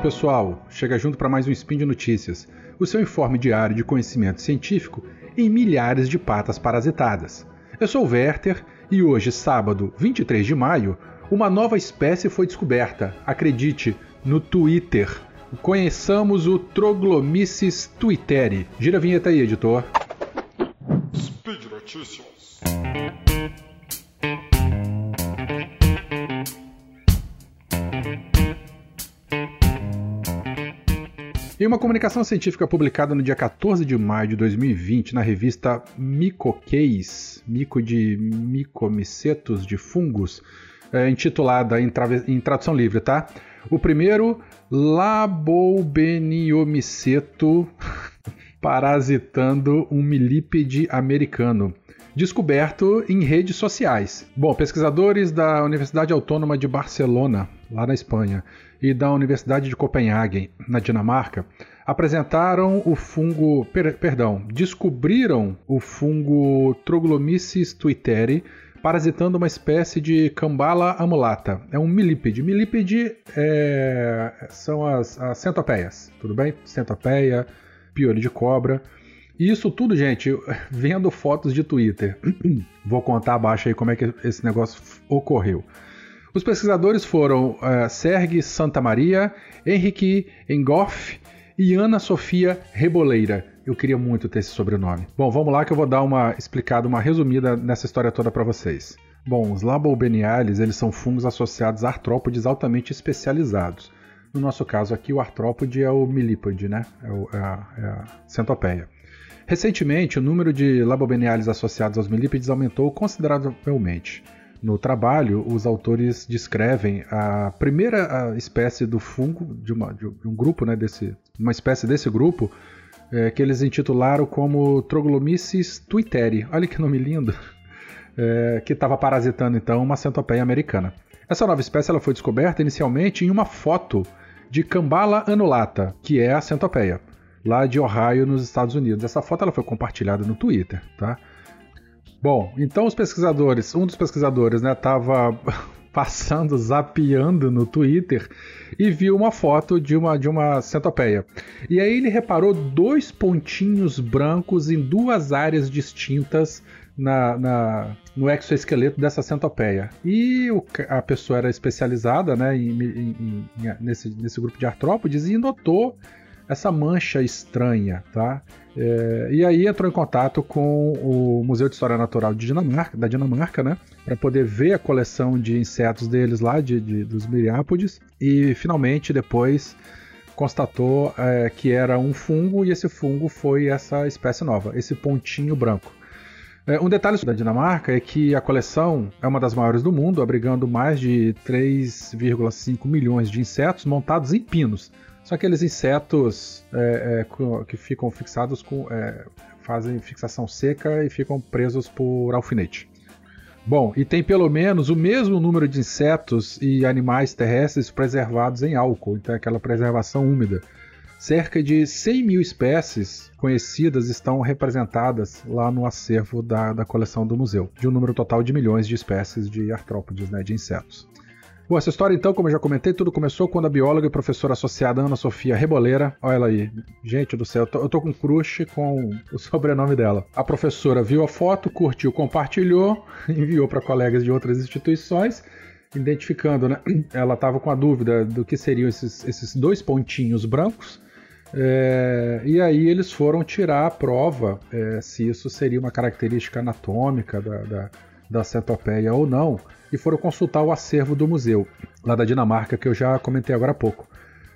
pessoal, chega junto para mais um Spin de Notícias, o seu informe diário de conhecimento científico em milhares de patas parasitadas. Eu sou o Werther e hoje, sábado 23 de maio, uma nova espécie foi descoberta, acredite, no Twitter. Conheçamos o Troglomyces twitteri. Gira a vinheta aí, editor. Speed Notícias. Uma comunicação científica publicada no dia 14 de maio de 2020 na revista Mycokeis, mico de micomicetos de fungos, é, intitulada em, em, tradução livre, tá? O primeiro, Laboubeniomyceto parasitando um milípede americano, descoberto em redes sociais. Bom, pesquisadores da Universidade Autônoma de Barcelona, lá na Espanha, e da Universidade de Copenhague, na Dinamarca, apresentaram o fungo, per, perdão, descobriram o fungo Troglomyces twitteri, parasitando uma espécie de Cambala amulata. É um milípede. Milípede é, são as, as centopeias, tudo bem? Centopeia, piolho de cobra. E isso tudo, gente, vendo fotos de Twitter. Vou contar abaixo aí como é que esse negócio ocorreu. Os pesquisadores foram uh, Sergi Santamaria, Henrique Engoff e Ana Sofia Reboleira. Eu queria muito ter esse sobrenome. Bom, vamos lá que eu vou dar uma explicada, uma resumida nessa história toda para vocês. Bom, os Labobeniales, eles são fungos associados a artrópodes altamente especializados. No nosso caso aqui, o artrópode é o milípode, né? É, o, é, a, é a centopeia. Recentemente, o número de Labobeniales associados aos milípedes aumentou consideravelmente. No trabalho, os autores descrevem a primeira espécie do fungo de, uma, de um grupo, né, desse, uma espécie desse grupo, é, que eles intitularam como Troglomyces twitteri. Olha que nome lindo! É, que estava parasitando então uma centopeia americana. Essa nova espécie ela foi descoberta inicialmente em uma foto de Cambala anulata, que é a centopeia, lá de Ohio, nos Estados Unidos. Essa foto ela foi compartilhada no Twitter, tá? Bom, então os pesquisadores, um dos pesquisadores, né, tava passando, zapeando no Twitter e viu uma foto de uma de uma centopeia. E aí ele reparou dois pontinhos brancos em duas áreas distintas na, na, no exoesqueleto dessa centopeia. E o, a pessoa era especializada né, em, em, em, nesse, nesse grupo de artrópodes e notou essa mancha estranha, tá? É, e aí entrou em contato com o Museu de História Natural de Dinamarca, da Dinamarca, né? Para poder ver a coleção de insetos deles lá, de, de dos miriápodes, e finalmente depois constatou é, que era um fungo e esse fungo foi essa espécie nova, esse pontinho branco. É, um detalhe da Dinamarca é que a coleção é uma das maiores do mundo, abrigando mais de 3,5 milhões de insetos montados em pinos. São aqueles insetos é, é, que ficam fixados com. É, fazem fixação seca e ficam presos por alfinete. Bom, e tem pelo menos o mesmo número de insetos e animais terrestres preservados em álcool, então é aquela preservação úmida. Cerca de 100 mil espécies conhecidas estão representadas lá no acervo da, da coleção do museu, de um número total de milhões de espécies de artrópodes, né, de insetos. Bom, essa história então, como eu já comentei, tudo começou quando a bióloga e professora associada Ana Sofia Reboleira, olha ela aí, gente do céu, eu tô, eu tô com crush com o sobrenome dela. A professora viu a foto, curtiu, compartilhou, enviou para colegas de outras instituições, identificando, né? Ela estava com a dúvida do que seriam esses, esses dois pontinhos brancos. É, e aí eles foram tirar a prova é, se isso seria uma característica anatômica da, da, da centopeia ou não e foram consultar o acervo do museu, lá da Dinamarca, que eu já comentei agora há pouco.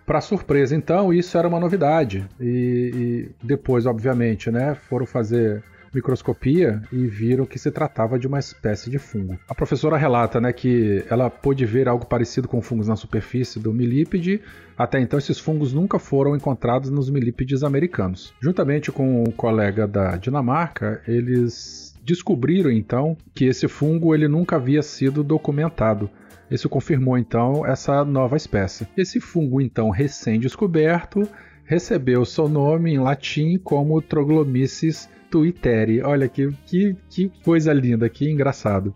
Para surpresa, então, isso era uma novidade. E, e, depois, obviamente, né, foram fazer microscopia e viram que se tratava de uma espécie de fungo. A professora relata né, que ela pôde ver algo parecido com fungos na superfície do milípede. Até então, esses fungos nunca foram encontrados nos milípedes americanos. Juntamente com um colega da Dinamarca, eles Descobriram então que esse fungo ele nunca havia sido documentado. Isso confirmou então essa nova espécie. Esse fungo então recém-descoberto recebeu seu nome em latim como Troglomyces twitteri. Olha que, que, que coisa linda, que engraçado.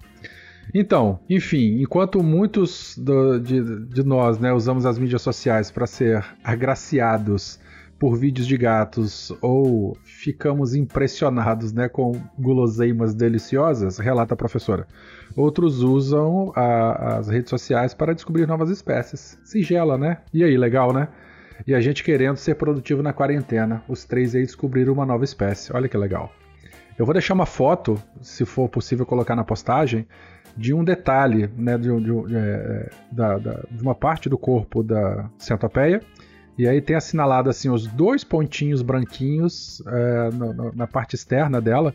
Então, enfim, enquanto muitos do, de, de nós né, usamos as mídias sociais para ser agraciados por vídeos de gatos ou ficamos impressionados né, com guloseimas deliciosas, relata a professora. Outros usam a, as redes sociais para descobrir novas espécies. Sigela, né? E aí, legal, né? E a gente querendo ser produtivo na quarentena. Os três aí descobriram uma nova espécie. Olha que legal. Eu vou deixar uma foto, se for possível colocar na postagem, de um detalhe né, de, de, é, de uma parte do corpo da centopeia e aí tem assinalado assim os dois pontinhos branquinhos é, na parte externa dela.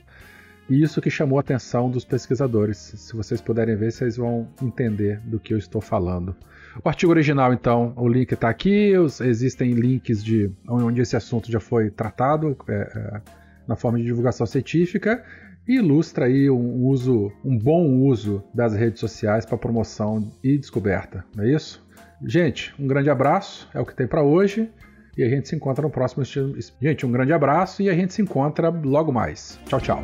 E isso que chamou a atenção dos pesquisadores. Se vocês puderem ver, vocês vão entender do que eu estou falando. O artigo original, então, o link está aqui. Os, existem links de onde esse assunto já foi tratado é, é, na forma de divulgação científica e ilustra aí um uso, um bom uso das redes sociais para promoção e descoberta. Não é isso? Gente, um grande abraço, é o que tem para hoje. E a gente se encontra no próximo. Gente, um grande abraço e a gente se encontra logo mais. Tchau, tchau.